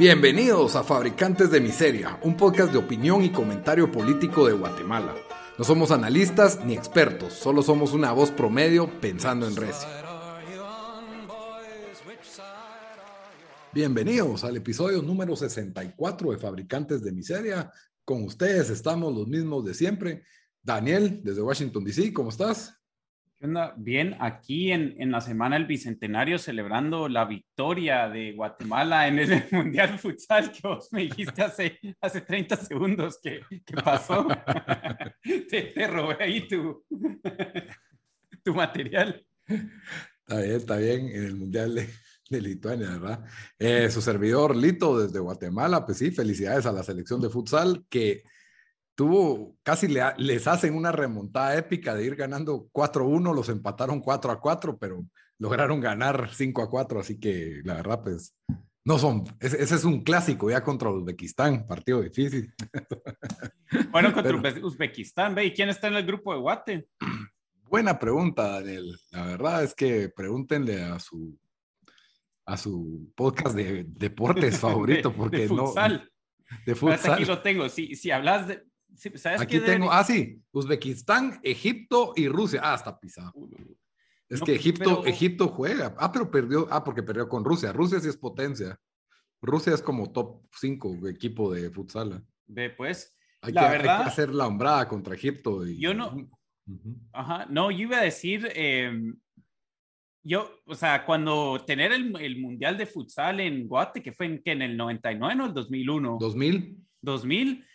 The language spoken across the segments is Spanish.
Bienvenidos a Fabricantes de Miseria, un podcast de opinión y comentario político de Guatemala. No somos analistas ni expertos, solo somos una voz promedio pensando en recio. Bienvenidos al episodio número 64 de Fabricantes de Miseria. Con ustedes estamos los mismos de siempre. Daniel, desde Washington, D.C., ¿cómo estás? Bien, aquí en, en, la semana del Bicentenario celebrando la victoria de Guatemala en el Mundial Futsal que vos me dijiste hace, hace 30 segundos que, que pasó. te, te, robé ahí tu, tu material. Está bien, está bien, en el Mundial de, de Lituania, ¿verdad? Eh, su servidor Lito desde Guatemala, pues sí, felicidades a la selección de futsal que tuvo, casi le, les hacen una remontada épica de ir ganando 4-1, los empataron 4-4, pero lograron ganar 5-4, así que la verdad, pues, no son, ese, ese, es un clásico ya contra Uzbekistán, partido difícil. Bueno, contra pero, Uzbekistán, ve, ¿y quién está en el grupo de Guate? Buena pregunta, Daniel. La verdad es que pregúntenle a su a su podcast de deportes favorito, porque de, de futsal. no. De futsal. Aquí lo tengo. Si, si hablas de, ¿Sabes Aquí tengo, de... ah, sí, Uzbekistán, Egipto y Rusia. Ah, está pisado. Es no, que Egipto, pero... Egipto juega. Ah, pero perdió, ah, porque perdió con Rusia. Rusia sí es potencia. Rusia es como top 5 equipo de futsal. Ve, pues, hay, la que, verdad, hay que hacer la hombrada contra Egipto. Y... Yo no, uh -huh. ajá, no, yo iba a decir, eh, yo, o sea, cuando tener el, el, Mundial de Futsal en Guate, que fue en, que en el 99 o el 2001. 2000. 2000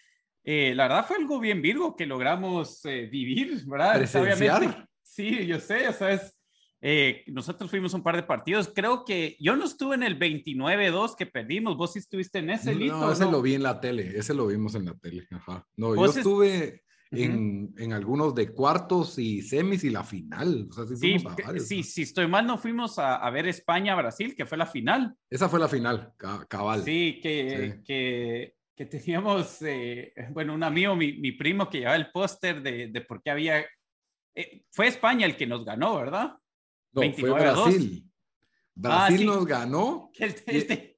eh, la verdad fue algo bien virgo que logramos eh, vivir, ¿verdad? Presenciar. Obviamente, sí, yo sé, o sea, es, eh, nosotros fuimos un par de partidos, creo que yo no estuve en el 29-2 que perdimos, vos sí estuviste en ese, Lito, No, ese ¿no? lo vi en la tele, ese lo vimos en la tele, ajá. No, yo estuve... En, uh -huh. en, algunos de cuartos y semis y la final. O sea, sí, sí, varios, sí, si estoy mal, no fuimos a, a ver España-Brasil, que fue la final. Esa fue la final, cabal. Sí, que, sí. que que teníamos, eh, bueno, un amigo, mi, mi, primo, que llevaba el póster de, de por qué había... Eh, fue España el que nos ganó, ¿verdad? No, 29 fue Brasil. Brasil ah, sí. nos ganó el, el, el,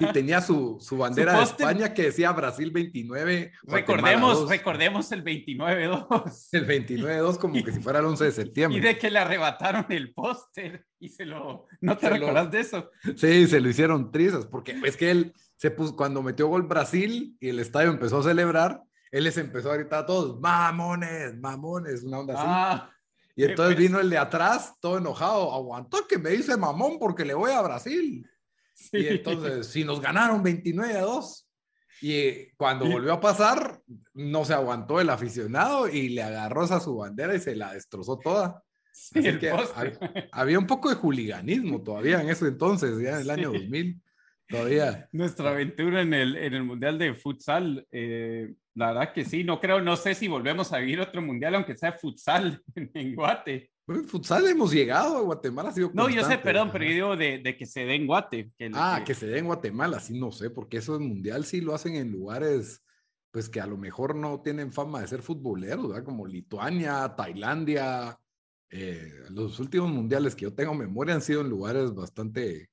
y, tenía su, su bandera su de España que decía Brasil 29. Recordemos, recordemos el 29-2. El 29-2 como que si fuera el 11 de septiembre. Y de que le arrebataron el póster y se lo... ¿No te lo, de eso? Sí, se lo hicieron trizas porque es que él se puso, cuando metió gol Brasil y el estadio empezó a celebrar, él les empezó a gritar a todos, mamones, mamones, una onda así. Ah, y entonces pues... vino el de atrás, todo enojado, aguantó que me dice mamón porque le voy a Brasil. Sí. Y entonces, si nos ganaron 29 a 2. Y cuando y... volvió a pasar, no se aguantó el aficionado y le agarró esa su bandera y se la destrozó toda. Sí, Así que había, había un poco de juliganismo todavía en ese entonces, ya en el año 2000. Todavía. Nuestra aventura en el, en el Mundial de Futsal, eh, la verdad que sí, no creo, no sé si volvemos a vivir otro Mundial, aunque sea futsal en, en Guate. Bueno, futsal hemos llegado a Guatemala, ha sido No, yo sé, perdón, pero yo digo de, de, que se dé en Guate. Que, ah, que... que se dé en Guatemala, sí, no sé, porque eso es Mundial sí lo hacen en lugares, pues que a lo mejor no tienen fama de ser futboleros, ¿verdad? Como Lituania, Tailandia. Eh, los últimos mundiales que yo tengo memoria han sido en lugares bastante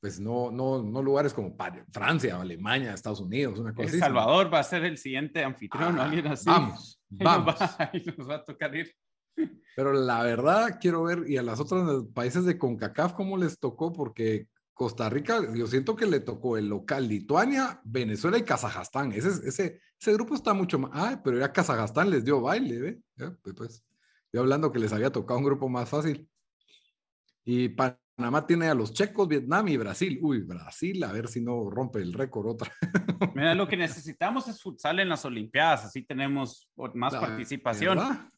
pues no, no, no lugares como Francia, Alemania, Estados Unidos, una cosa El así. Salvador va a ser el siguiente anfitrión, ah, alguien así. Vamos, vamos. Nos va, nos va a tocar ir. Pero la verdad, quiero ver, y a las otras países de CONCACAF, ¿cómo les tocó? Porque Costa Rica, yo siento que le tocó el local Lituania, Venezuela y Kazajstán. Ese, ese, ese grupo está mucho más. Ay, pero ya Kazajstán les dio baile. Ya, pues, pues, yo hablando que les había tocado un grupo más fácil. Y Panamá tiene a los checos, Vietnam y Brasil. Uy, Brasil, a ver si no rompe el récord otra. Mira, lo que necesitamos es futsal en las Olimpiadas, así tenemos más la participación. Verdad,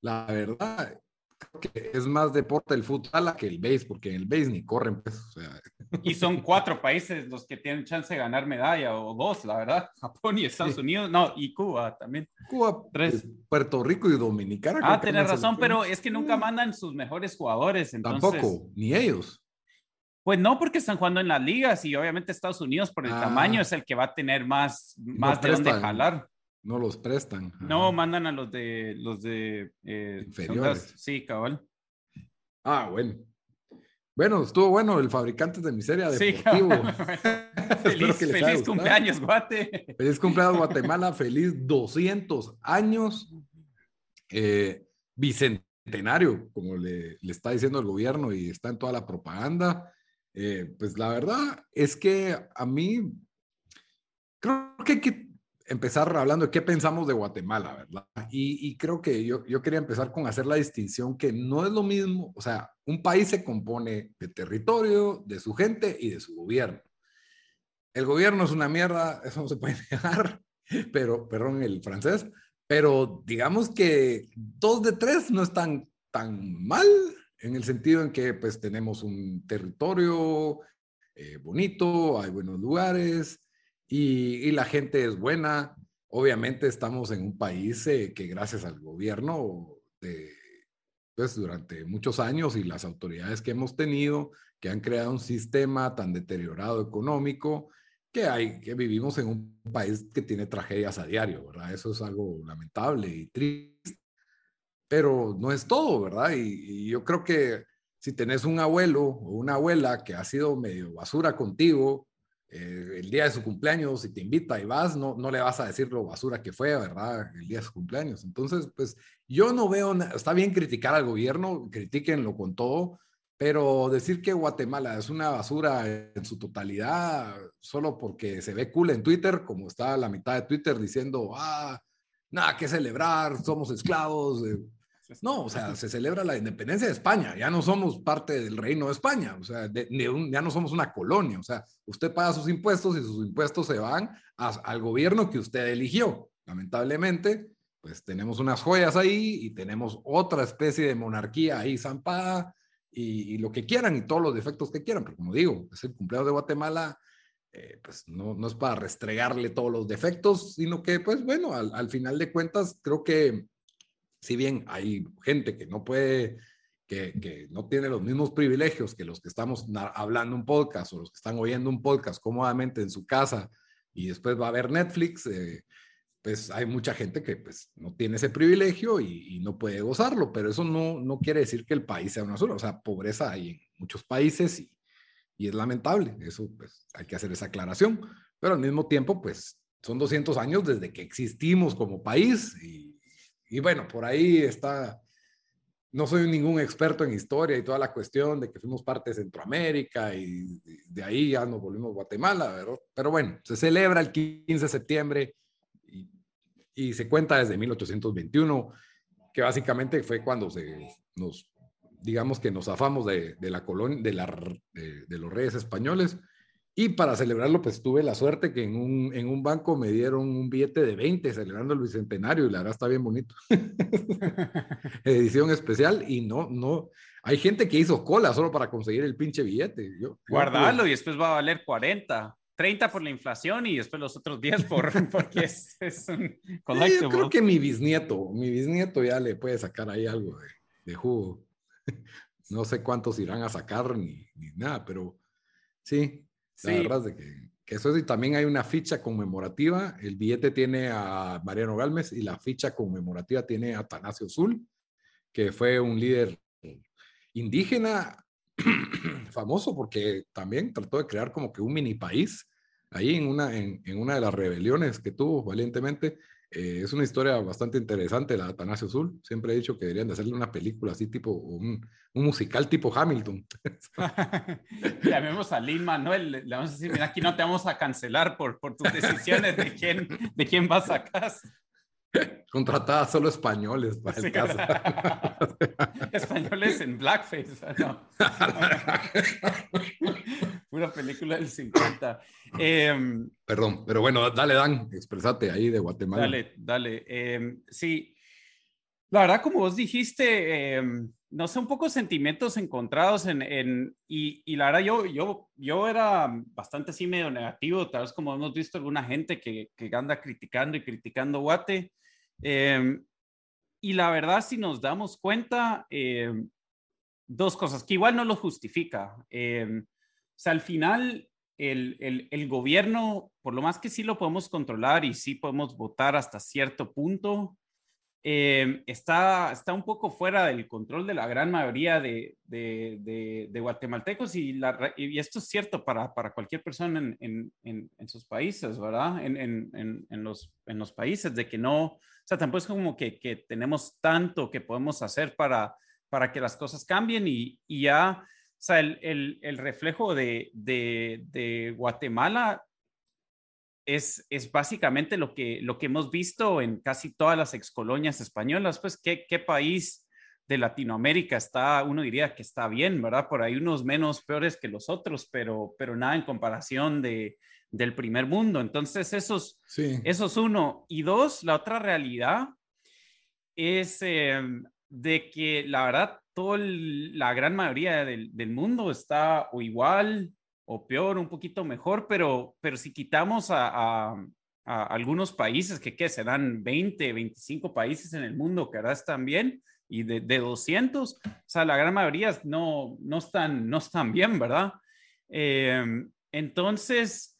la verdad, que es más deporte el fútbol que el base, porque en el base ni corren, pues, Y son cuatro países los que tienen chance de ganar medalla, o dos, la verdad. Japón y Estados Unidos, no, y Cuba también. Cuba, tres. Eh, Puerto Rico y Dominicana. Ah, tienes razón, pero es que nunca mandan sus mejores jugadores, entonces... Tampoco, ni ellos. Pues no, porque están jugando en las ligas y obviamente Estados Unidos por el ah. tamaño es el que va a tener más, más de dónde jalar. No los prestan. No, mandan a los de los de eh, inferiores. sí, cabal. Ah, bueno. Bueno, estuvo bueno el fabricante de miseria deportivo. feliz, feliz cumpleaños, Guate. Feliz cumpleaños, Guatemala. Feliz 200 años. Eh, bicentenario, como le, le, está diciendo el gobierno y está en toda la propaganda. Eh, pues la verdad es que a mí creo que hay que empezar hablando de qué pensamos de Guatemala, ¿verdad? Y, creo que yo, yo quería empezar con hacer la distinción que no es lo mismo, o sea, un país se compone de territorio, de su gente y de su gobierno. El gobierno es una mierda, eso no se puede negar, pero, perdón el francés, pero digamos que dos de tres no están tan mal en el sentido en que pues tenemos un territorio eh, bonito, hay buenos lugares, y, la gente es buena. Obviamente estamos en un país eh, que gracias al gobierno de, pues durante muchos años y las autoridades que hemos tenido, que han creado un sistema tan deteriorado económico, que hay, que vivimos en un país que tiene tragedias a diario, ¿verdad? Eso es algo lamentable y triste, pero no es todo, ¿verdad? Y, y yo creo que si tenés un abuelo o una abuela que ha sido medio basura contigo, eh, el día de su cumpleaños, si te invita y vas, no, no le vas a decir lo basura que fue, ¿verdad? El día de su cumpleaños. Entonces, pues yo no veo, está bien criticar al gobierno, critíquenlo con todo, pero decir que Guatemala es una basura en su totalidad, solo porque se ve cool en Twitter, como está la mitad de Twitter diciendo, ah, nada que celebrar, somos esclavos, no, o sea, se celebra la independencia de España, ya no somos parte del reino de España, o sea, ya no somos una colonia, o sea, usted paga sus impuestos y sus impuestos se van al gobierno que usted eligió. Lamentablemente, pues tenemos unas joyas ahí y tenemos otra especie de monarquía ahí zampada y, lo que quieran y todos los defectos que quieran, pero como digo, es el cumpleaños de Guatemala, eh, pues no, no, es para restregarle todos los defectos, sino que, pues bueno, al final de cuentas, creo que si bien hay gente que no puede, que, no tiene los mismos privilegios que los que estamos hablando un podcast o los que están oyendo un podcast cómodamente en su casa y después va a ver Netflix, eh, pues hay mucha gente que pues no tiene ese privilegio y, no puede gozarlo, pero eso no, no quiere decir que el país sea una sola, o sea, pobreza hay en muchos países y, y es lamentable, eso pues hay que hacer esa aclaración, pero al mismo tiempo pues son 200 años desde que existimos como país y y bueno, por ahí está, no soy ningún experto en historia y toda la cuestión de que fuimos parte de Centroamérica y de ahí ya nos volvimos Guatemala, ¿verdad? pero bueno, se celebra el 15 de septiembre y, se cuenta desde 1821, que básicamente fue cuando se nos, digamos que nos zafamos de, la colonia, de los reyes españoles y para celebrarlo, pues tuve la suerte que en un, en un banco me dieron un billete de 20 celebrando el bicentenario y la verdad está bien bonito. Edición especial y no, no, hay gente que hizo cola solo para conseguir el pinche billete. Yo, Guardalo y después va a valer 40. 30 por la inflación y después los otros 10 por, porque es, es un yo creo que mi bisnieto, mi bisnieto ya le puede sacar ahí algo de, de jugo. No sé cuántos irán a sacar ni, ni nada, pero sí, la verdad de que, que, eso es, y también hay una ficha conmemorativa. El billete tiene a Mariano Galmes y la ficha conmemorativa tiene a Atanasio Zul, que fue un líder indígena famoso porque también trató de crear como que un mini país ahí en una, en, en una de las rebeliones que tuvo valientemente eh, es una historia bastante interesante, la de Atanasio Azul. Siempre he dicho que deberían de hacerle una película así, tipo un, un musical tipo Hamilton. Llamemos a Lin Manuel, le vamos a decir, mira, aquí no te vamos a cancelar por, por tus decisiones de quién, de quién vas a casa. Contratada solo españoles para el caso. españoles en blackface. No. Una película del 50. Em, Perdón, pero bueno, dale, Dan, expresate ahí de Guatemala. Dale, dale. Em, sí, la verdad, como vos dijiste, em, no sé, un poco sentimientos encontrados en, en y, y, la verdad yo, yo, yo era bastante así medio negativo, tal vez como hemos visto alguna gente que, que anda criticando y criticando Guate. Eh, y la verdad, si nos damos cuenta, eh, dos cosas, que igual no lo justifica. Eh, sea, al final, el, el, el, gobierno, por lo más que sí lo podemos controlar y sí podemos votar hasta cierto punto, eh, está, está un poco fuera del control de la gran mayoría de, de, de, guatemaltecos y, la, y, esto es cierto para, para cualquier persona en, en, en, sus países, ¿verdad? En, los, en los países, de que no, o sea, tampoco es como que, que tenemos tanto que podemos hacer para, para que las cosas cambien y, y ya, o sea, el, el, el reflejo de, de Guatemala es, es, básicamente lo que, lo que hemos visto en casi todas las excolonias españolas. Pues, ¿qué, ¿qué, país de Latinoamérica está, uno diría que está bien, ¿verdad? Por ahí unos menos peores que los otros, pero, pero nada en comparación de, del primer mundo. Entonces, esos, sí. eso es uno. Y dos, la otra realidad es eh, de que la verdad, toda la gran mayoría del, del mundo está o igual o peor, un poquito mejor, pero, pero si quitamos a, a, a algunos países, que ¿qué? serán 20, 25 países en el mundo que ahora están bien, y de, de 200, o sea, la gran mayoría no, no, están, no están bien, ¿verdad? Eh, entonces,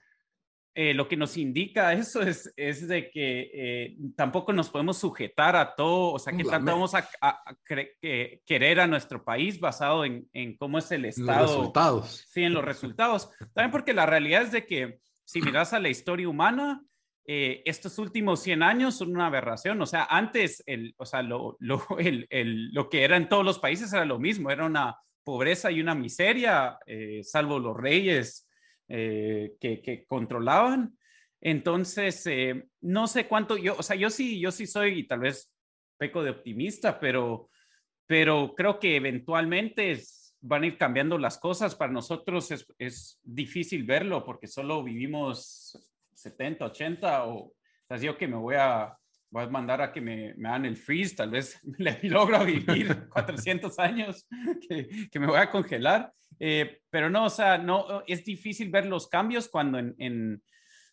eh, lo que nos indica eso es, es de que eh, tampoco nos podemos sujetar a todo, o sea, que tanto vamos a, a, a que, querer a nuestro país basado en, en cómo es el Estado. Los resultados. Sí, en los resultados. También porque la realidad es de que si miras a la historia humana, eh, estos últimos 100 años son una aberración. O sea, antes, el, o sea, lo, lo, el, el, lo que era en todos los países era lo mismo, era una pobreza y una miseria, salvo los reyes eh, que, que, controlaban. Entonces, eh, no sé cuánto, yo, o sea, yo sí, yo sí soy, tal vez peco de optimista, pero, pero creo que eventualmente es, van a ir cambiando las cosas. Para nosotros es, es, difícil verlo porque solo vivimos 70, 80 o, o sea, yo que me voy a, voy a mandar a que me, me hagan el freeze, tal vez le logro vivir 400 años, que, que, me voy a congelar. Eh, pero no, o sea, no, es difícil ver los cambios cuando en, en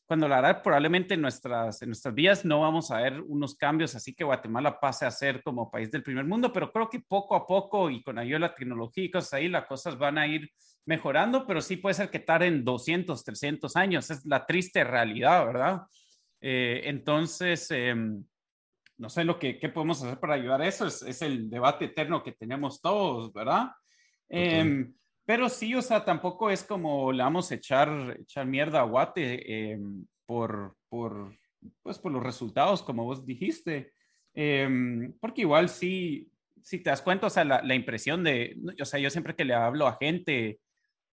cuando la verdad probablemente en nuestras, en nuestras vías no vamos a ver unos cambios así que Guatemala pase a ser como país del primer mundo, pero creo que poco a poco y con ayuda de la tecnología y cosas ahí, las cosas van a ir mejorando, pero sí puede ser que tarden 200, 300 años, es la triste realidad, ¿verdad? Eh, entonces, eh, no sé lo que qué podemos hacer para ayudar a eso, es, es el debate eterno que tenemos todos, ¿verdad? Okay. Eh, pero sí, o sea, tampoco es como le vamos a echar, echar mierda a Guate eh, por, por, pues, por los resultados, como vos dijiste. Porque igual sí, si te das cuenta, o sea, la, la, impresión de, o sea, yo siempre que le hablo a gente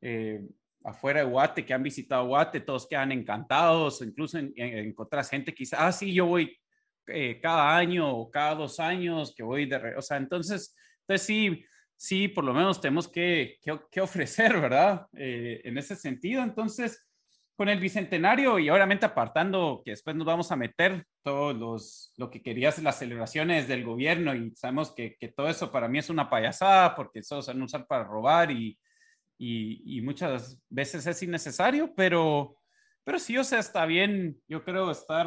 eh, afuera de Guate que han visitado Guate, todos quedan encantados, incluso en, en, encontrás gente que dice, ah, sí, yo voy eh, cada año o cada dos años, que voy de, o sea, entonces, entonces sí sí, por lo menos tenemos que, que, que ofrecer, ¿verdad? Eh, en ese sentido. Entonces, con el bicentenario y obviamente apartando que después nos vamos a meter todos los, lo que querías, las celebraciones del gobierno y sabemos que, que todo eso para mí es una payasada porque eso se usar para robar y, y, y, muchas veces es innecesario, pero, pero sí, o sea, está bien, yo creo estar,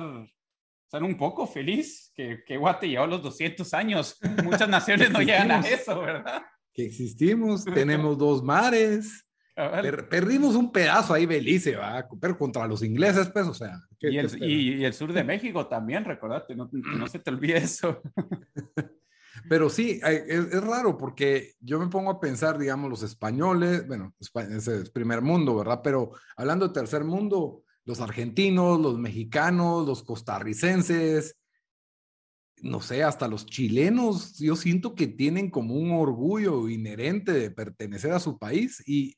estar un poco feliz que, que Guate llevó los 200 años. Muchas naciones no llegan a eso, ¿verdad? que existimos, tenemos dos mares, per, perdimos un pedazo ahí Belice, va, pero contra los ingleses, pues, o sea. ¿qué, y, el, y, y, el, sur de México también, recordate, no, no se te olvide eso. pero sí, es, es, raro porque yo me pongo a pensar, digamos, los españoles, bueno, ese es primer mundo, ¿verdad? Pero hablando de tercer mundo, los argentinos, los mexicanos, los costarricenses, no sé, hasta los chilenos, yo siento que tienen como un orgullo inherente de pertenecer a su país y,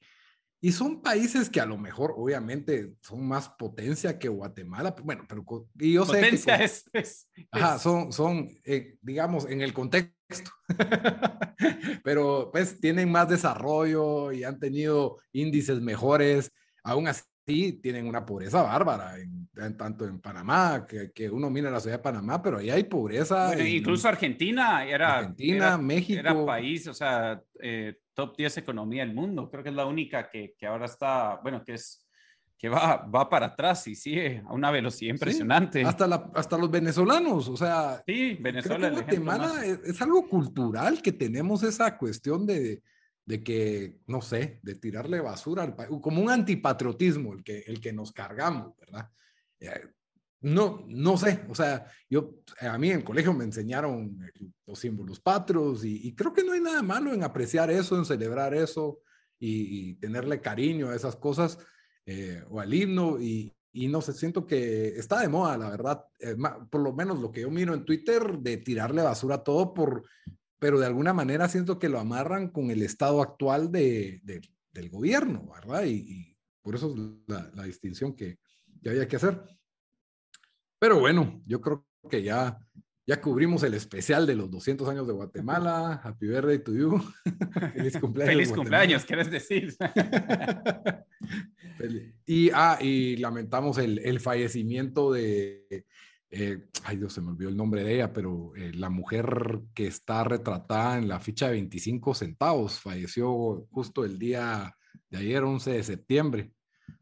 y son países que a lo mejor, obviamente, son más potencia que Guatemala. Bueno, pero y yo potencia sé que, es, es, Ajá, son, son eh, digamos, en el contexto. pero pues tienen más desarrollo y han tenido índices mejores. Aún así sí tienen una pobreza bárbara, en, tanto en Panamá, que, que, uno mira la ciudad de Panamá, pero ahí hay pobreza. incluso Argentina era. Argentina, México. Era país, o sea, eh, top 10 economía del mundo. Creo que es la única que, que ahora está, bueno, que es que va, va para atrás y sigue a una velocidad impresionante. hasta, la, hasta los venezolanos, o sea. Sí, Venezuela. Guatemala es, algo cultural que tenemos esa cuestión de, de que, no sé, de tirarle basura al país, como un antipatriotismo el que, el que nos cargamos, ¿verdad? Eh, no, no sé, o sea, yo, a mí en el colegio me enseñaron los símbolos patrios y, creo que no hay nada malo en apreciar eso, en celebrar eso y, tenerle cariño a esas cosas eh, o al himno y, y, no sé, siento que está de moda, la verdad, eh, por lo menos lo que yo miro en Twitter, de tirarle basura a todo por, pero de alguna manera siento que lo amarran con el estado actual de, del gobierno, ¿verdad? Y, por eso es la, la distinción que, que había que hacer. Pero bueno, yo creo que ya, ya cubrimos el especial de los 200 años de Guatemala. Happy birthday to you. Feliz cumpleaños. Feliz cumpleaños, ¿quieres decir? y, ah, y lamentamos el, el fallecimiento de, eh, ay Dios, se me olvidó el nombre de ella, pero eh, la mujer que está retratada en la ficha de 25 centavos falleció justo el día de ayer, 11 de septiembre.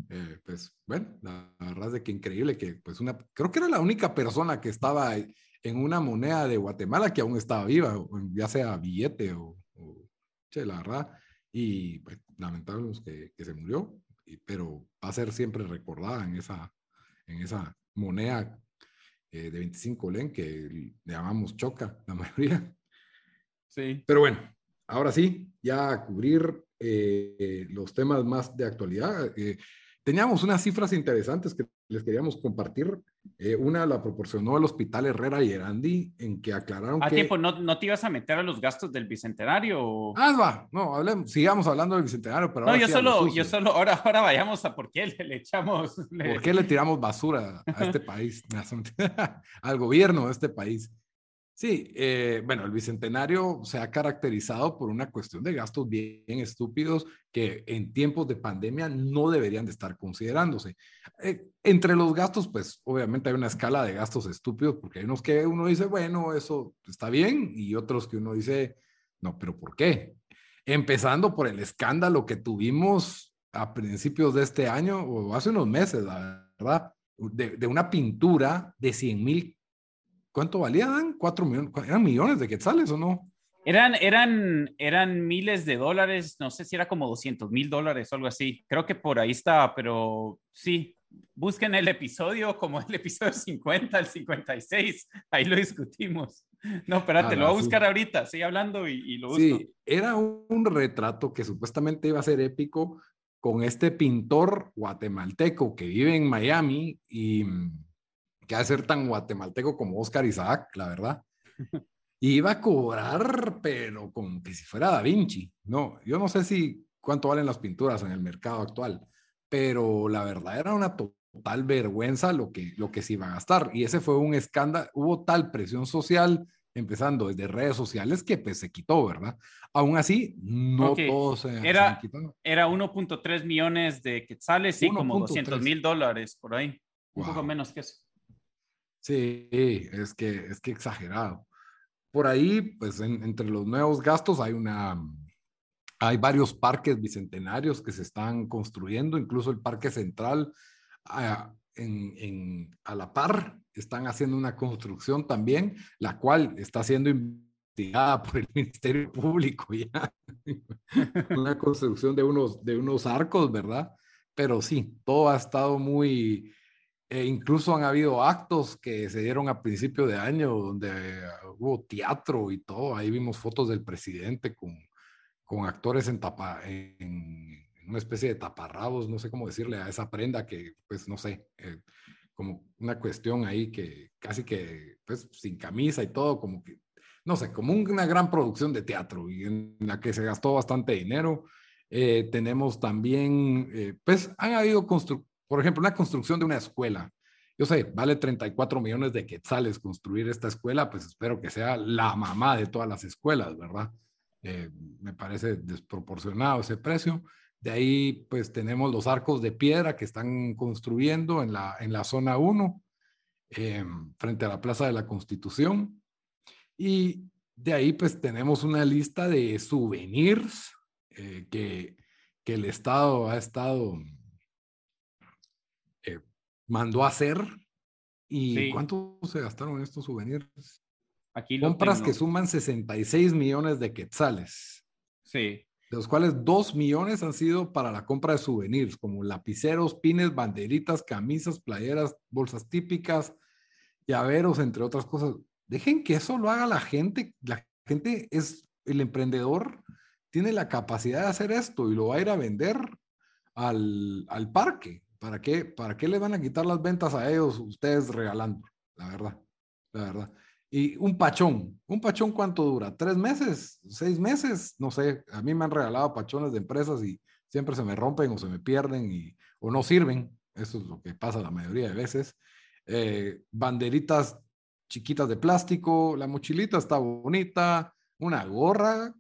Eh, pues bueno, la, verdad es que increíble que pues una, creo que era la única persona que estaba en una moneda de Guatemala que aún estaba viva, ya sea billete o, che, la verdad, y pues, lamentamos que, que, se murió, pero va a ser siempre recordada en esa, en esa moneda eh, de 25 len que le llamamos choca, la mayoría. Sí. Pero bueno, ahora sí, ya a cubrir eh, los temas más de actualidad. Eh, teníamos unas cifras interesantes que les queríamos compartir. Eh, una la proporcionó el Hospital Herrera y Erandi, en que aclararon a que... tiempo, ¿no, ¿no te ibas a meter a los gastos del Bicentenario? Ah, va, no, hablemos, sigamos hablando del Bicentenario, pero... No, yo solo, yo solo, ahora, ahora vayamos a por qué le, echamos... ¿Por qué le tiramos basura a este país? al gobierno de este país. Sí, eh, bueno, el Bicentenario se ha caracterizado por una cuestión de gastos bien, estúpidos que en tiempos de pandemia no deberían de estar considerándose. Eh, entre los gastos, pues obviamente hay una escala de gastos estúpidos, porque hay unos que uno dice, bueno, eso está bien, y otros que uno dice, no, pero ¿por qué? Empezando por el escándalo que tuvimos a principios de este año, o hace unos meses, la verdad, de, de una pintura de 100 mil ¿Cuánto valían? ¿Cuatro millones? ¿Eran millones de quetzales o no? Eran, eran, eran miles de dólares, no sé si era como 200 mil dólares o algo así. Creo que por ahí estaba, pero sí, busquen el episodio como el episodio 50, el 56, ahí lo discutimos. No, espérate, lo voy a buscar ahorita, sigue hablando y, lo busco. Sí, era un retrato que supuestamente iba a ser épico con este pintor guatemalteco que vive en Miami y que ha de ser tan guatemalteco como Oscar Isaac, la verdad. Y iba a cobrar, pero como que si fuera Da Vinci. No, yo no sé si cuánto valen las pinturas en el mercado actual, pero la verdad era una total vergüenza lo que, lo que se iba a gastar. Y ese fue un escándalo, hubo tal presión social, empezando desde redes sociales, que pues se quitó, ¿verdad? Aún así, no todo se, era, Era 1.3 millones de quetzales y como 200 mil dólares por ahí. Un poco menos que eso. Sí, es que, es que exagerado. Por ahí, pues entre los nuevos gastos hay una, hay varios parques bicentenarios que se están construyendo, incluso el Parque Central a, en, a la par están haciendo una construcción también, la cual está siendo investigada por el Ministerio Público ya. una construcción de unos, de unos arcos, ¿verdad? Pero sí, todo ha estado muy, e incluso han habido actos que se dieron a principio de año donde hubo teatro y todo. Ahí vimos fotos del presidente con, con actores en, tapa, en, una especie de taparrabos, no sé cómo decirle a esa prenda que, pues, no sé, eh, como una cuestión ahí que casi que, pues, sin camisa y todo, como que, no sé, como una gran producción de teatro y en la que se gastó bastante dinero. Eh, tenemos también, eh, pues, han habido construcciones por ejemplo, una construcción de una escuela. Yo sé, vale 34 millones de quetzales construir esta escuela, pues espero que sea la mamá de todas las escuelas, ¿verdad? Eh, me parece desproporcionado ese precio. De ahí, pues tenemos los arcos de piedra que están construyendo en la, en la zona 1, em, frente a la Plaza de la Constitución. Y de ahí, pues tenemos una lista de souvenirs eh, que, que, el Estado ha estado, eh, mandó a hacer. ¿Y cuánto se gastaron estos souvenirs? Aquí Compras que suman 66 millones de quetzales. Sí de los cuales dos millones han sido para la compra de souvenirs, como lapiceros, pines, banderitas, camisas, playeras, bolsas típicas, llaveros, entre otras cosas. Dejen que eso lo haga la gente. La gente es el emprendedor, tiene la capacidad de hacer esto y lo va a ir a vender al, al parque. ¿Para qué? ¿Para qué le van a quitar las ventas a ellos ustedes regalando? La verdad, la verdad. Y un pachón, ¿un pachón cuánto dura? ¿Tres meses? ¿Seis meses? No sé, a mí me han regalado pachones de empresas y siempre se me rompen o se me pierden y, o no sirven. Eso es lo que pasa la mayoría de veces. Eh, banderitas chiquitas de plástico, la mochilita está bonita, una gorra,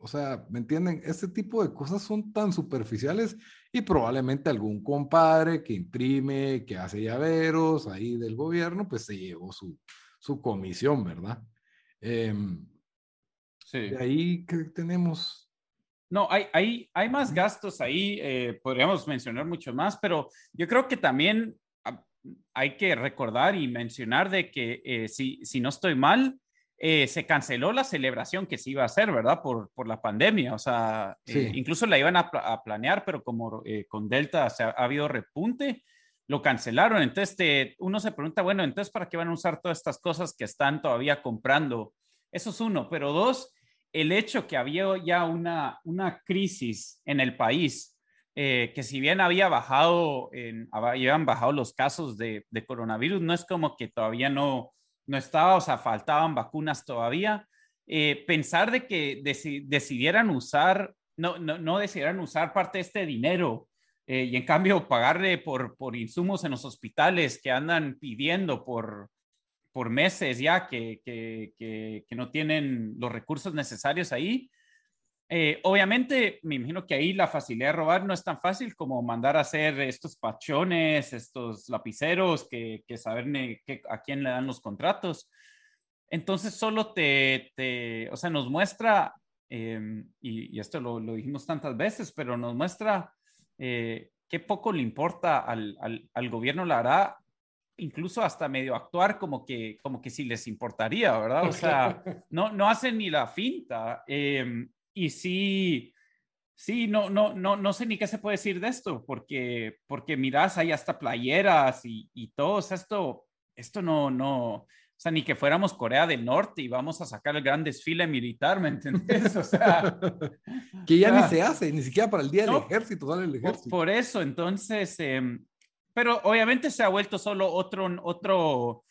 o sea, ¿me entienden? Este tipo de cosas son tan superficiales y probablemente algún compadre que imprime, que hace llaveros ahí del gobierno, pues se llevó su, su comisión, ¿verdad? Em, sí. De ahí que tenemos. No, hay, hay, hay más gastos ahí, eh, podríamos mencionar mucho más, pero yo creo que también ah, hay que recordar y mencionar de que eh, si, si no estoy mal, eh, se canceló la celebración que se iba a hacer, ¿verdad? Por, por la pandemia. O sea, incluso la iban a, a planear, pero como con Delta se ha, habido repunte, lo cancelaron. Entonces, uno se pregunta, bueno, entonces, ¿para qué van a usar todas estas cosas que están todavía comprando? Eso es uno. Pero dos, el hecho que había ya una, una crisis en el país, eh, que si bien había bajado, en, habían bajado los casos de, coronavirus, no es como que todavía no, no estaba, o sea, faltaban vacunas todavía. Eh, pensar de que decidieran usar, no, no, no decidieran usar parte de este dinero eh, y en cambio pagarle por, por insumos en los hospitales que andan pidiendo por, por meses ya que, que, que, no tienen los recursos necesarios ahí. Eh, obviamente, me imagino que ahí la facilidad de robar no es tan fácil como mandar a hacer estos pachones, estos lapiceros, que, que saber a quién le dan los contratos. Entonces, solo te, te o sea, nos muestra, em, y, y, esto lo, lo dijimos tantas veces, pero nos muestra eh, qué poco le importa al, al, gobierno, la hará incluso hasta medio actuar como que, como que si les importaría, ¿verdad? O sea, no, no hacen ni la finta. Em, y sí, sí, no, no, no, no sé ni qué se puede decir de esto, porque, porque mirás, hay hasta playeras y, y todo esto, esto no, no, o sea, ni que fuéramos Corea del Norte y vamos a sacar el gran desfile militar, ¿me entendés? O sea, que ya ni se hace, ni siquiera para el día del ejército sale el ejército. Por, eso, entonces, em, pero obviamente se ha vuelto solo otro, otro,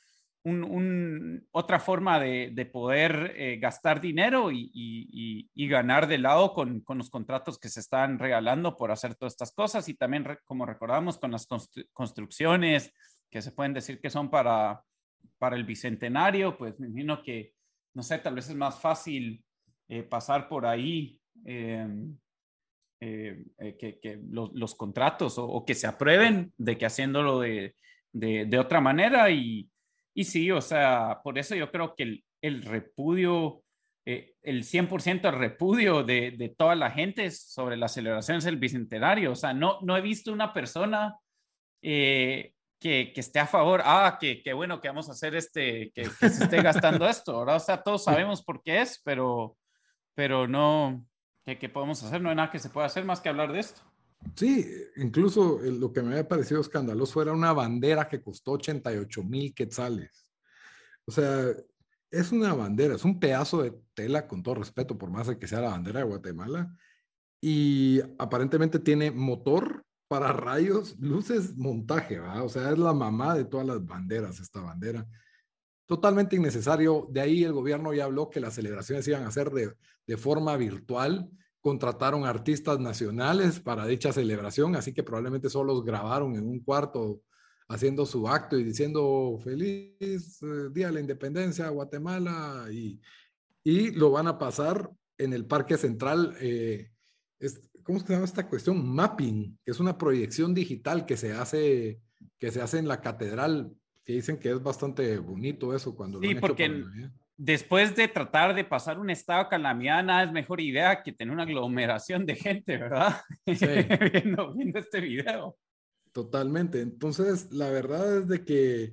un, otra forma de, de poder eh, gastar dinero y, y, y, ganar de lado con, con, los contratos que se están regalando por hacer todas estas cosas y también, como recordamos, con las construcciones que se pueden decir que son para para el bicentenario, pues me imagino que, no sé, tal vez es más fácil eh, pasar por ahí em, eh, eh, que, los, contratos o, que se aprueben de que haciéndolo de, de, otra manera. Y, y, sí, o sea, por eso yo creo que el, el repudio, el 100% el repudio de, de, toda la gente sobre las celebraciones del bicentenario. O sea, no, no he visto una persona que, esté a favor, ah, que, bueno que vamos a hacer este, que, se esté gastando esto, ¿verdad? O sea, todos sabemos por qué es, pero, pero no, ¿qué, podemos hacer? No hay nada que se pueda hacer más que hablar de esto. Sí, incluso lo que me había parecido escandaloso era una bandera que costó 88 mil quetzales. O sea, es una bandera, es un pedazo de tela, con todo respeto, por más de que sea la bandera de Guatemala, y aparentemente tiene motor para rayos, luces, montaje, ¿verdad? O sea, es la mamá de todas las banderas, esta bandera. Totalmente innecesario. De ahí el gobierno ya habló que las celebraciones iban a ser de, de forma virtual. Contrataron artistas nacionales para dicha celebración, así que probablemente solo los grabaron en un cuarto haciendo su acto y diciendo feliz eh, Día de la Independencia, Guatemala, y, y lo van a pasar en el Parque Central. Eh, ¿cómo se llama esta cuestión? Mapping, que es una proyección digital que se hace, que se hace en la catedral, que dicen que es bastante bonito eso cuando sí, porque después de tratar de pasar un estado calamidad, nada es mejor idea que tener una aglomeración de gente, ¿verdad? Sí. viendo, viendo este video. Totalmente. Entonces, la verdad es de que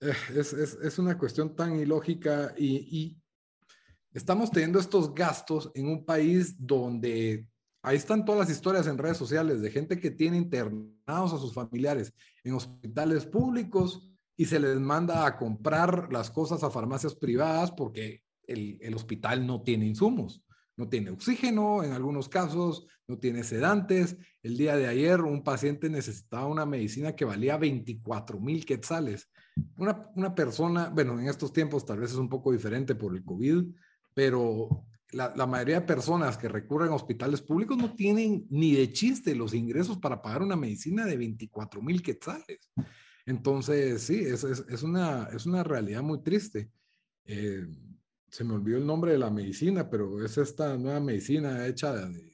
eh, es, es, es, una cuestión tan ilógica y, y, estamos teniendo estos gastos en un país donde ahí están todas las historias en redes sociales de gente que tiene internados a sus familiares en hospitales públicos y se les manda a comprar las cosas a farmacias privadas porque el, el hospital no tiene insumos no tiene oxígeno en algunos casos, no tiene sedantes. El día de ayer un paciente necesitaba una medicina que valía 24 mil quetzales. Una, una, persona, bueno, en estos tiempos tal vez es un poco diferente por el COVID, pero la, la, mayoría de personas que recurren a hospitales públicos no tienen ni de chiste los ingresos para pagar una medicina de 24 mil quetzales. Entonces, sí, es, es, es, una, es una realidad muy triste. Eh, se me olvidó el nombre de la medicina, pero es esta nueva medicina hecha de,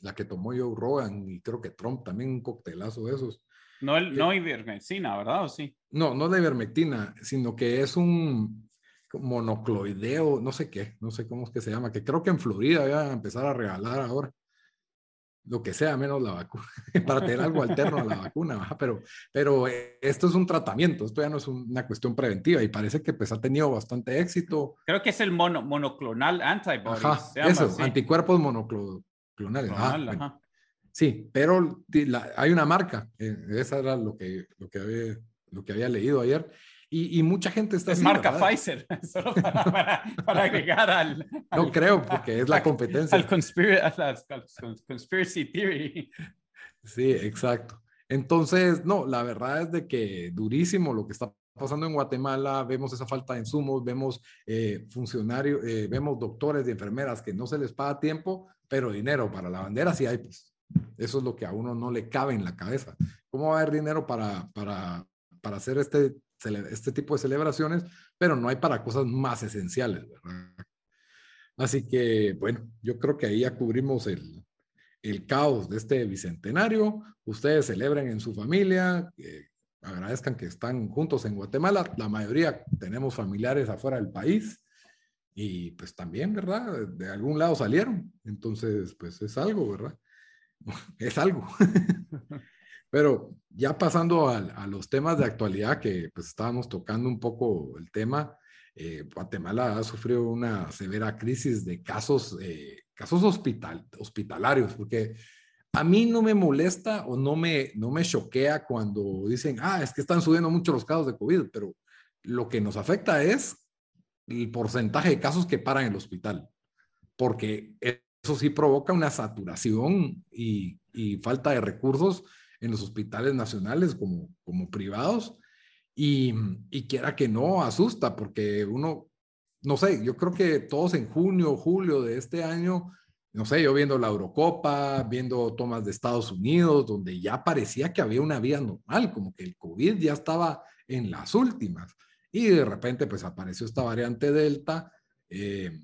la que tomó Joe Rogan y creo que Trump también un coctelazo de esos. No, el, no ivermectina, ¿verdad? ¿O sí? No, no la ivermectina, sino que es un monocloideo, no sé qué, no sé cómo es que se llama, que creo que en Florida voy a empezar a regalar ahora lo que sea menos la vacuna, para tener algo alterno a la vacuna, pero, pero esto es un tratamiento, esto ya no es una cuestión preventiva y parece que pues ha tenido bastante éxito. Creo que es el mono, monoclonal antibodies. Ajá, eso, anticuerpos monoclonales. Ah, sí, pero hay una marca, eh, esa era lo que, lo, que había, lo que había leído ayer, y, mucha gente está... Es marca Pfizer, solo para, para, agregar al, No creo, porque es la competencia. Al conspiracy theory. Sí, exacto. Entonces, no, la verdad es de que durísimo lo que está pasando en Guatemala, vemos esa falta de insumos, vemos eh, funcionarios, eh, vemos doctores y enfermeras que no se les paga tiempo, pero dinero para la bandera sí hay, pues. Eso es lo que a uno no le cabe en la cabeza. ¿Cómo va a haber dinero para, para, para hacer este este tipo de celebraciones, pero no hay para cosas más esenciales, ¿verdad? Así que, bueno, yo creo que ahí ya cubrimos el, el caos de este bicentenario. Ustedes celebren en su familia, agradezcan que están juntos en Guatemala. La mayoría tenemos familiares afuera del país y pues también, ¿verdad? De algún lado salieron. Entonces, pues es algo, ¿verdad? Es algo. Pero ya pasando a, los temas de actualidad que pues estábamos tocando un poco el tema, eh, Guatemala ha sufrido una severa crisis de casos, eh, casos hospital, hospitalarios, porque a mí no me molesta o no me, no me choquea cuando dicen, ah, es que están subiendo mucho los casos de COVID, pero lo que nos afecta es el porcentaje de casos que paran en el hospital, porque eso sí provoca una saturación y, y falta de recursos en los hospitales nacionales como, como privados y, y quiera que no, asusta porque uno, no sé, yo creo que todos en junio, julio de este año, no sé, yo viendo la Eurocopa, viendo tomas de Estados Unidos, donde ya parecía que había una vida normal, como que el COVID ya estaba en las últimas. Y de repente pues apareció esta variante Delta. Eh,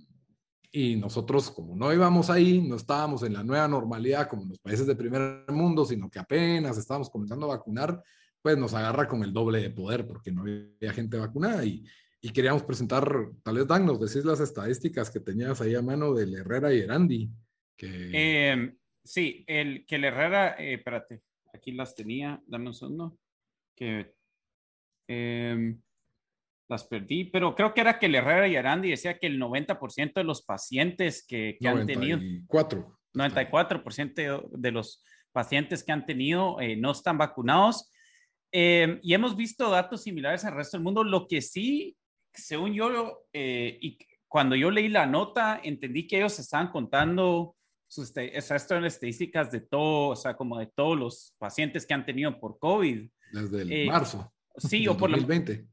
y nosotros como no íbamos ahí, no estábamos en la nueva normalidad como en los países de primer mundo, sino que apenas estábamos comenzando a vacunar, pues nos agarra con el doble de poder porque no había gente vacunada y, y queríamos presentar, tal vez Dan, nos decís las estadísticas que tenías ahí a mano del Herrera y Erandi. Que... Eh, sí, el que el Herrera, eh, espérate, aquí las tenía, dame un segundo, que... Eh, las perdí, pero creo que era que el Herrera y Arandi decía que el 90% de los pacientes que, que han tenido... 94% de los pacientes que han tenido eh, no están vacunados. Eh, y hemos visto datos similares al resto del mundo. Lo que sí, según yo, eh, y cuando yo leí la nota, entendí que ellos estaban contando sus esto en estadísticas de todo, o sea, como de todos los pacientes que han tenido por COVID. Desde el marzo. Sí, o por 2020.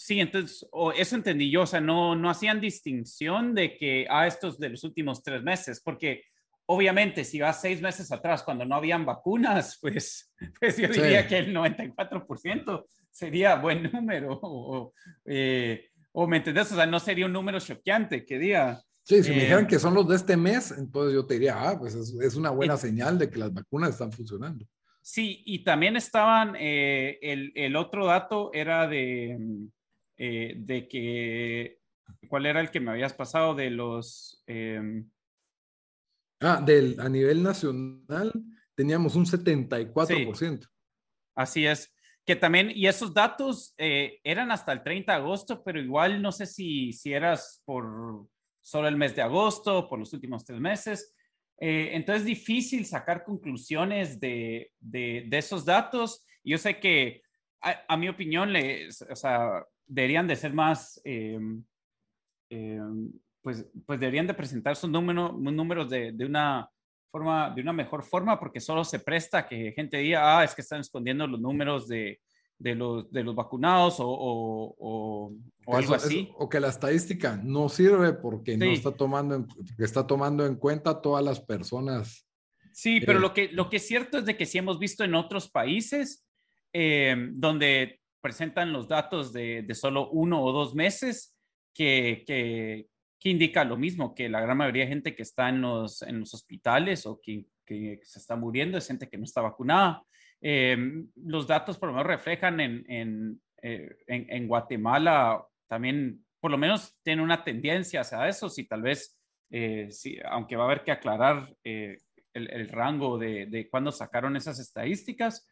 Sí, entonces, o eso entendí yo, o sea, no, no hacían distinción de que, a ah, estos de los últimos tres meses, porque obviamente si vas seis meses atrás cuando no habían vacunas, pues, pues yo diría que el 94% sería buen número, o, eh, o, me entendés, o sea, no sería un número choqueante, que diga. Sí, si me dijeran que son los de este mes, entonces yo te diría, ah, pues es, una buena señal de que las vacunas están funcionando. Sí, y también estaban, eh, el, otro dato era de, eh, de que, ¿cuál era el que me habías pasado de los... Em, ah, del, a nivel nacional teníamos un 74%. así es que también, y esos datos eh, eran hasta el 30 de agosto, pero igual no sé si, si eras por solo el mes de agosto, por los últimos tres meses. Eh, entonces es difícil sacar conclusiones de, de, esos datos. Yo sé que, a, mi opinión, le, o sea, deberían de ser más, em, em, pues, pues deberían de presentar sus números, números de, de, una forma, de una mejor forma, porque solo se presta que gente diga, ah, es que están escondiendo los números de, de, los, de los vacunados o, o, o, algo así. o que la estadística no sirve porque no está tomando, en, está tomando en cuenta todas las personas. Sí, pero eh, lo, que, lo que es cierto es de que sí hemos visto en otros países eh, donde presentan los datos de, de, solo uno o dos meses que, que, que indica lo mismo, que la gran mayoría de gente que está en los, en los hospitales o que, que, se está muriendo es gente que no está vacunada. Em, los datos por lo menos reflejan en, en, eh, en, Guatemala también, por lo menos tiene una tendencia hacia eso, si tal vez, eh, si, aunque va a haber que aclarar eh, el, el, rango de, de cuándo sacaron esas estadísticas,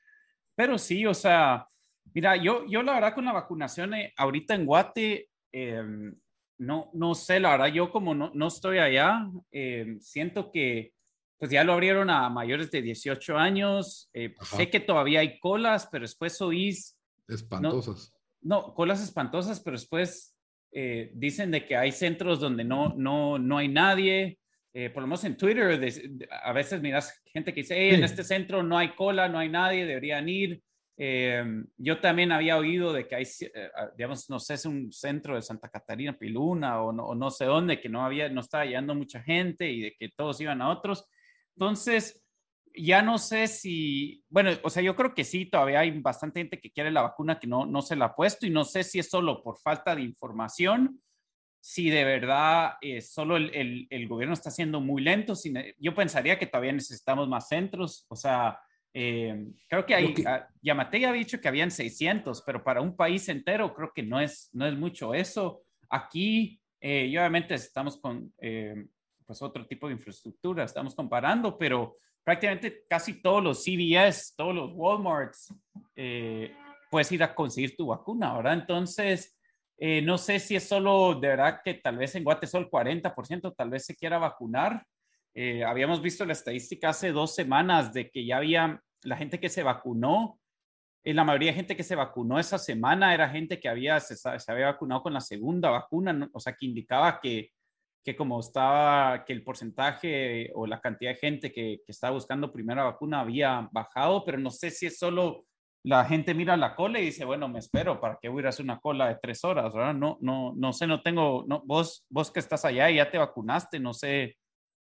pero sí, o sea, mira, yo, yo la verdad con la vacunación ahorita en Guate, em, no, no sé, la verdad, yo como no, no estoy allá, eh, siento que pues ya lo abrieron a mayores de 18 años. Eh, sé que todavía hay colas, pero después oís... Espantosas. No, colas espantosas, pero después eh, dicen de que hay centros donde no, no, no hay nadie. por lo menos en Twitter, a veces miras gente que dice, en este centro no hay cola, no hay nadie, deberían ir. Em, yo también había oído de que hay, eh, ah, digamos, no sé, es un centro de Santa Catarina, Piluna o no, no, sé dónde, que no había, no estaba llegando mucha gente y de que todos iban a otros. Entonces, ya no sé si, bueno, o sea, yo creo que sí, todavía hay bastante gente que quiere la vacuna que no, no se la ha puesto y no sé si es solo por falta de información, si de verdad eh, solo el, el, el, gobierno está siendo muy lento. yo pensaría que todavía necesitamos más centros, o sea, eh, creo que hay, ah, Yamate ya ha dicho que habían 600, pero para un país entero creo que no es, no es mucho eso. Aquí, eh, y obviamente estamos con eh, pues otro tipo de infraestructura, estamos comparando, pero prácticamente casi todos los CVS, todos los Walmarts, puedes ir a conseguir tu vacuna, ¿verdad? Entonces, no sé si es solo, de verdad que tal vez en Guate solo el 40%, tal vez se quiera vacunar. habíamos visto la estadística hace dos semanas de que ya había la gente que se vacunó, eh, la mayoría de gente que se vacunó esa semana era gente que había, se, había vacunado con la segunda vacuna, o sea, que indicaba que, que como estaba, que el porcentaje o la cantidad de gente que, que estaba buscando primera vacuna había bajado, pero no sé si es solo la gente mira la cola y dice, bueno, me espero, ¿para qué voy a hacer una cola de tres horas? ¿verdad? No, no, no sé, no tengo, no, vos, vos que estás allá y ya te vacunaste, no sé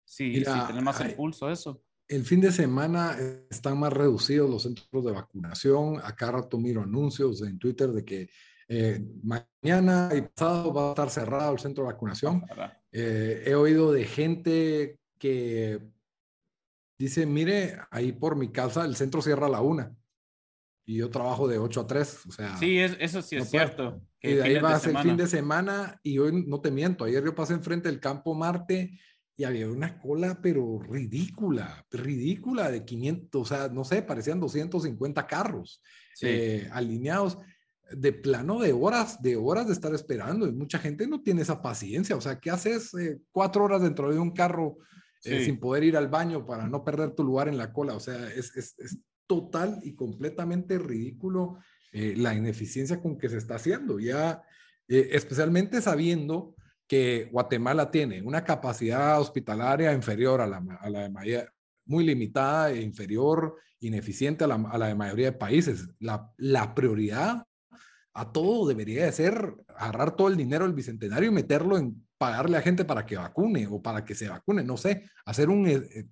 si, si tenés más impulso eso el fin de semana están más reducidos los centros de vacunación. Acá rato miro anuncios en Twitter de que eh, mañana y pasado va a estar cerrado el centro de vacunación. Eh, he oído de gente que dice, mire, ahí por mi casa el centro cierra a la una y yo trabajo de 8 a 3. O sea, sí, eso sí es cierto. Y de ahí va a ser fin de semana y hoy no te miento, ayer yo pasé enfrente del campo Marte y había una cola, pero ridícula, ridícula de 500, o sea, no sé, parecían 250 carros eh, alineados de plano de horas, de horas de estar esperando. Y mucha gente no tiene esa paciencia. O sea, ¿qué haces eh, cuatro horas dentro de un carro eh, sin poder ir al baño para no perder tu lugar en la cola? O sea, es, es, es total y completamente ridículo la ineficiencia con que se está haciendo. Ya, especialmente sabiendo que Guatemala tiene una capacidad hospitalaria inferior a la, a la de mayoría, muy limitada e inferior, ineficiente a la, a la de mayoría de países. La, la, prioridad a todo debería de ser agarrar todo el dinero del bicentenario y meterlo en pagarle a gente para que vacune o para que se vacune, no sé, hacer un, eh, eh,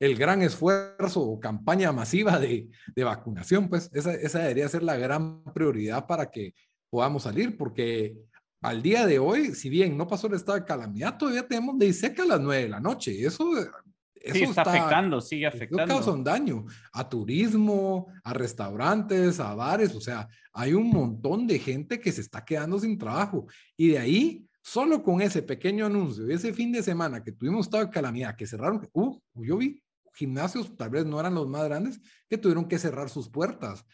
el gran esfuerzo o campaña masiva de, de vacunación, pues esa, esa debería ser la gran prioridad para que podamos salir, porque al día de hoy, si bien no pasó el estado de calamidad, todavía tenemos ley seca a las 9 de la noche. Eso, eso sí, está, afectando, sigue afectando. Causa un daño a turismo, a restaurantes, a bares. O sea, hay un montón de gente que se está quedando sin trabajo. Y de ahí, solo con ese pequeño anuncio, ese fin de semana que tuvimos estado de calamidad, que cerraron, uh, yo vi gimnasios, tal vez no eran los más grandes, que tuvieron que cerrar sus puertas.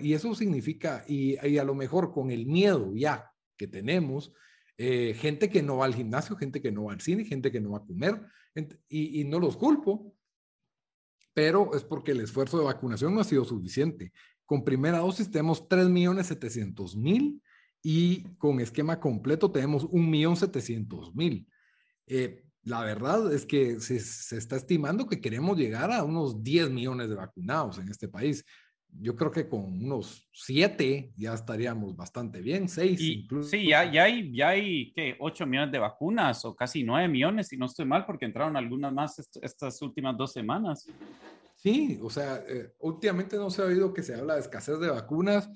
y eso significa, y, y a lo mejor con el miedo ya que tenemos, eh, gente que no va al gimnasio, gente que no va al cine, gente que no va a comer, y, no los culpo, pero es porque el esfuerzo de vacunación no ha sido suficiente. Con primera dosis tenemos 3.700.000 y con esquema completo tenemos 1.700.000. Eh, la verdad es que se, se, está estimando que queremos llegar a unos 10 millones de vacunados en este país yo creo que con unos siete ya estaríamos bastante bien, seis incluso. Sí, ya, ya hay, ya hay ¿qué? 8 millones de vacunas o casi nueve millones, si no estoy mal, porque entraron algunas más estas últimas dos semanas. Sí, o sea, eh, últimamente no se ha oído que se habla de escasez de vacunas,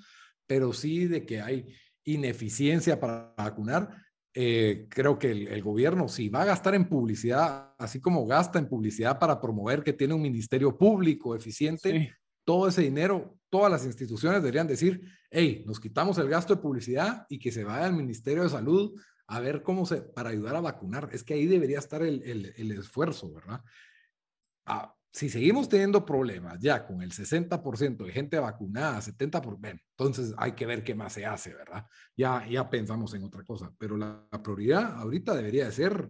pero sí de que hay ineficiencia para vacunar. Eh, creo que el, el, gobierno, si va a gastar en publicidad, así como gasta en publicidad para promover que tiene un ministerio público eficiente, todo ese dinero, todas las instituciones deberían decir, hey, nos quitamos el gasto de publicidad y que se vaya al Ministerio de Salud a ver cómo se, para ayudar a vacunar. Es que ahí debería estar el, el, esfuerzo, ¿verdad? Ah, si seguimos teniendo problemas ya con el 60% de gente vacunada, 70%, bueno, entonces hay que ver qué más se hace, ¿verdad? Ya, ya pensamos en otra cosa, pero la, prioridad ahorita debería de ser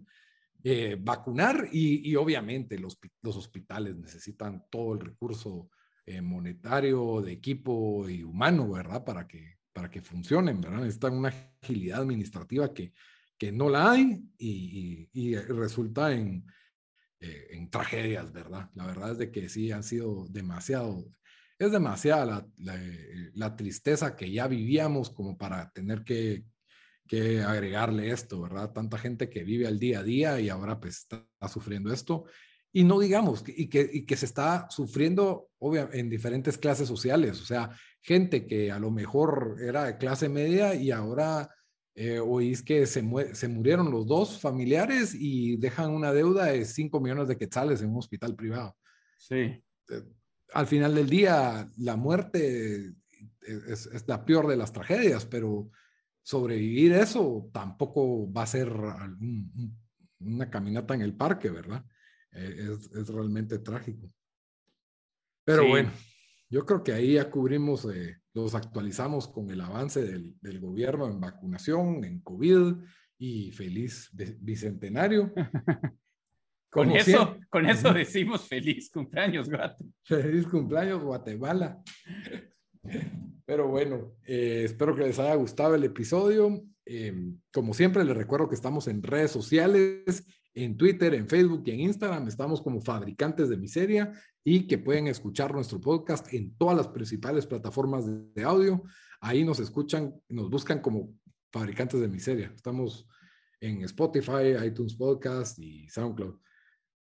eh, vacunar y, y obviamente los, los hospitales necesitan todo el recurso eh, monetario, de equipo y humano, ¿verdad? Para que, para que funcionen, ¿verdad? Necesitan una agilidad administrativa que, que no la hay y, y, resulta en, eh, en tragedias, ¿verdad? La verdad es de que sí han sido demasiado, es demasiada la, la, la tristeza que ya vivíamos como para tener que, que agregarle esto, ¿verdad? Tanta gente que vive al día a día y ahora pues está sufriendo esto y no digamos, y que, y que se está sufriendo en diferentes clases sociales, o sea, gente que a lo mejor era de clase media y ahora eh, oís que se, se murieron los dos familiares y dejan una deuda de 5 millones de quetzales en un hospital privado. Sí. Eh, al final del día, la muerte es, es, la peor de las tragedias, pero sobrevivir eso tampoco va a ser una caminata en el parque, ¿verdad? Eh, es, realmente trágico. Pero bueno, yo creo que ahí ya cubrimos, eh, los actualizamos con el avance del, del, gobierno en vacunación, en COVID y feliz bicentenario. con, eso, con eso decimos feliz cumpleaños, Guate. Feliz cumpleaños, Guatemala. Pero bueno, eh, espero que les haya gustado el episodio. como siempre, les recuerdo que estamos en redes sociales en Twitter, en Facebook y en Instagram. Estamos como Fabricantes de Miseria y que pueden escuchar nuestro podcast en todas las principales plataformas de, audio. Ahí nos escuchan, nos buscan como Fabricantes de Miseria. Estamos en Spotify, iTunes Podcast y SoundCloud.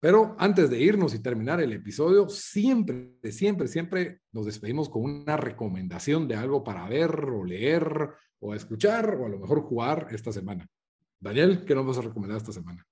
Pero antes de irnos y terminar el episodio, siempre, siempre, siempre nos despedimos con una recomendación de algo para ver o leer o escuchar o a lo mejor jugar esta semana. Daniel, ¿qué nos vas a recomendar esta semana?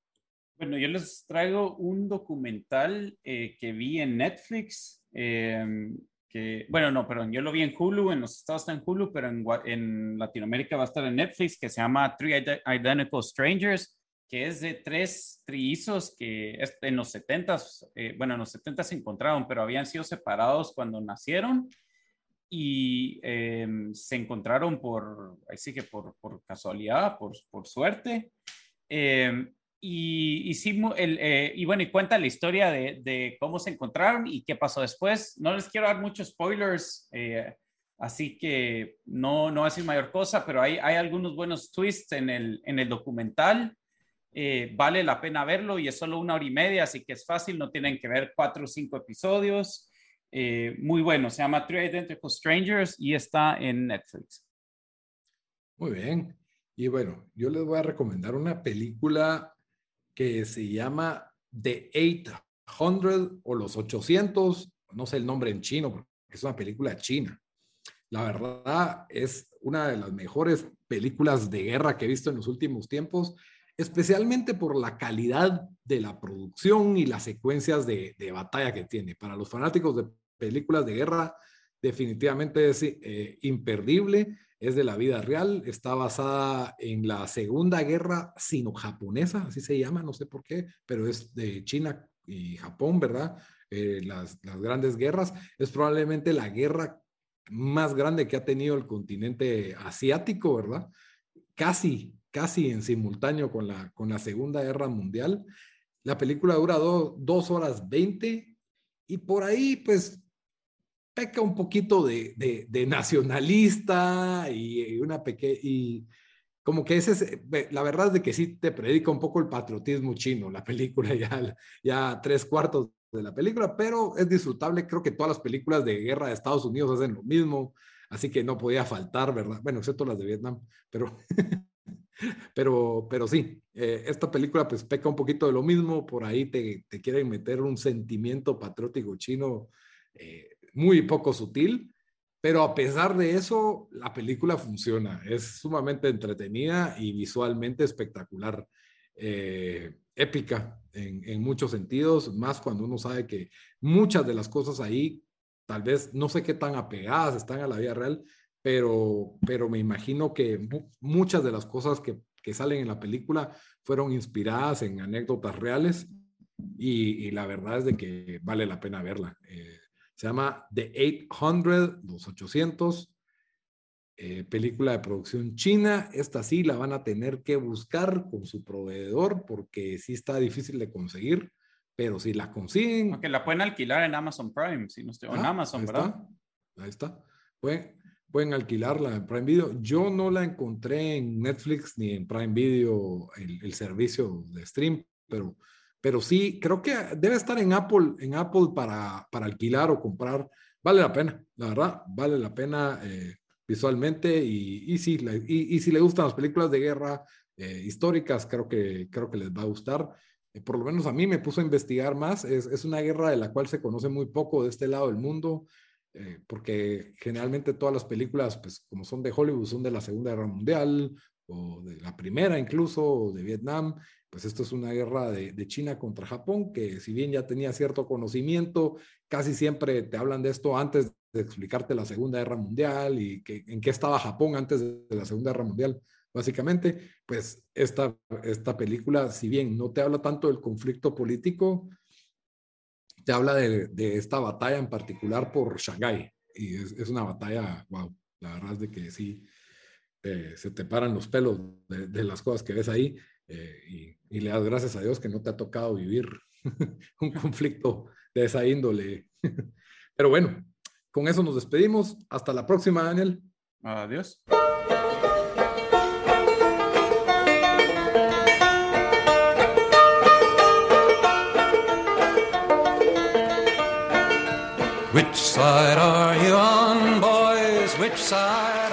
Bueno, yo les traigo un documental eh, que vi en Netflix, em, que, bueno, no, perdón, yo lo vi en Hulu, en los Estados está en Hulu, pero en, en Latinoamérica va a estar en Netflix, que se llama Three Identical Strangers, que es de tres trillizos que en los 70 eh, bueno, en los 70 se encontraron, pero habían sido separados cuando nacieron y em, se encontraron por, así que por, por casualidad, por, por suerte. Eh, y hicimos el, eh, y bueno, y cuenta la historia de, cómo se encontraron y qué pasó después. No les quiero dar muchos spoilers, eh, así que no, no decir mayor cosa, pero hay, hay algunos buenos twists en el, en el documental. Eh, vale la pena verlo y es solo una hora y media, así que es fácil, no tienen que ver cuatro o cinco episodios. muy bueno, se llama Three Identical Strangers y está en Netflix. Muy bien. Y bueno, yo les voy a recomendar una película que se llama The 800 o los 800, no sé el nombre en chino, es una película china. La verdad es una de las mejores películas de guerra que he visto en los últimos tiempos, especialmente por la calidad de la producción y las secuencias de, batalla que tiene. Para los fanáticos de películas de guerra, definitivamente es eh, imperdible, es de la vida real, está basada en la Segunda Guerra Sino-Japonesa, así se llama, no sé por qué, pero es de China y Japón, ¿verdad? Eh, las, las grandes guerras. Es probablemente la guerra más grande que ha tenido el continente asiático, ¿verdad? Casi, casi en simultáneo con la, con la Segunda Guerra Mundial. La película dura dos horas veinte y por ahí, pues, peca un poquito de, de, nacionalista y una pequeña... Y como que ese es, la verdad es de que sí te predica un poco el patriotismo chino, la película ya, ya tres cuartos de la película, pero es disfrutable. Creo que todas las películas de guerra de Estados Unidos hacen lo mismo, así que no podía faltar, ¿verdad? Bueno, excepto las de Vietnam, pero, pero, pero sí, eh, esta película pues peca un poquito de lo mismo, por ahí te, te quieren meter un sentimiento patriótico chino eh, muy poco sutil, pero a pesar de eso, la película funciona, es sumamente entretenida y visualmente espectacular. Eh, épica en, muchos sentidos, más cuando uno sabe que muchas de las cosas ahí, tal vez no sé qué tan apegadas están a la vida real, pero, pero me imagino que muchas de las cosas que, que, salen en la película fueron inspiradas en anécdotas reales y, la verdad es de que vale la pena verla. Eh, se llama The 800, los 800. Eh, película de producción china. Esta sí la van a tener que buscar con su proveedor porque sí está difícil de conseguir, pero si la consiguen. Aunque la pueden alquilar en Amazon Prime, si no estoy en ah, Amazon, ¿verdad? ahí está. Pueden, pueden alquilarla en Prime Video. Yo no la encontré en Netflix ni en Prime Video, el, servicio de stream, pero, pero sí, creo que debe estar en Apple, en Apple para, para alquilar o comprar. Vale la pena, la verdad, vale la pena. Eh, visualmente y, y sí, y, si le gustan las películas de guerra eh, históricas, creo que, creo que les va a gustar. Eh, por lo menos a mí me puso a investigar más. Es, es, una guerra de la cual se conoce muy poco de este lado del mundo, eh, porque generalmente todas las películas, pues como son de Hollywood, son de la Segunda Guerra Mundial o de la Primera incluso, o de Vietnam. Pues esto es una guerra de, China contra Japón, que si bien ya tenía cierto conocimiento, casi siempre te hablan de esto antes de explicarte la Segunda Guerra Mundial y que, en qué estaba Japón antes de la Segunda Guerra Mundial, básicamente, pues esta, esta película, si bien no te habla tanto del conflicto político, te habla de, de esta batalla en particular por Shanghái. Y es, una batalla, wow, la verdad es de que sí, se te paran los pelos de, de, las cosas que ves ahí eh, y, y le das gracias a Dios que no te ha tocado vivir un conflicto de esa índole. Pero bueno, con eso nos despedimos. Hasta la próxima, Daniel. Adiós. Which side are you on, boys? Which side?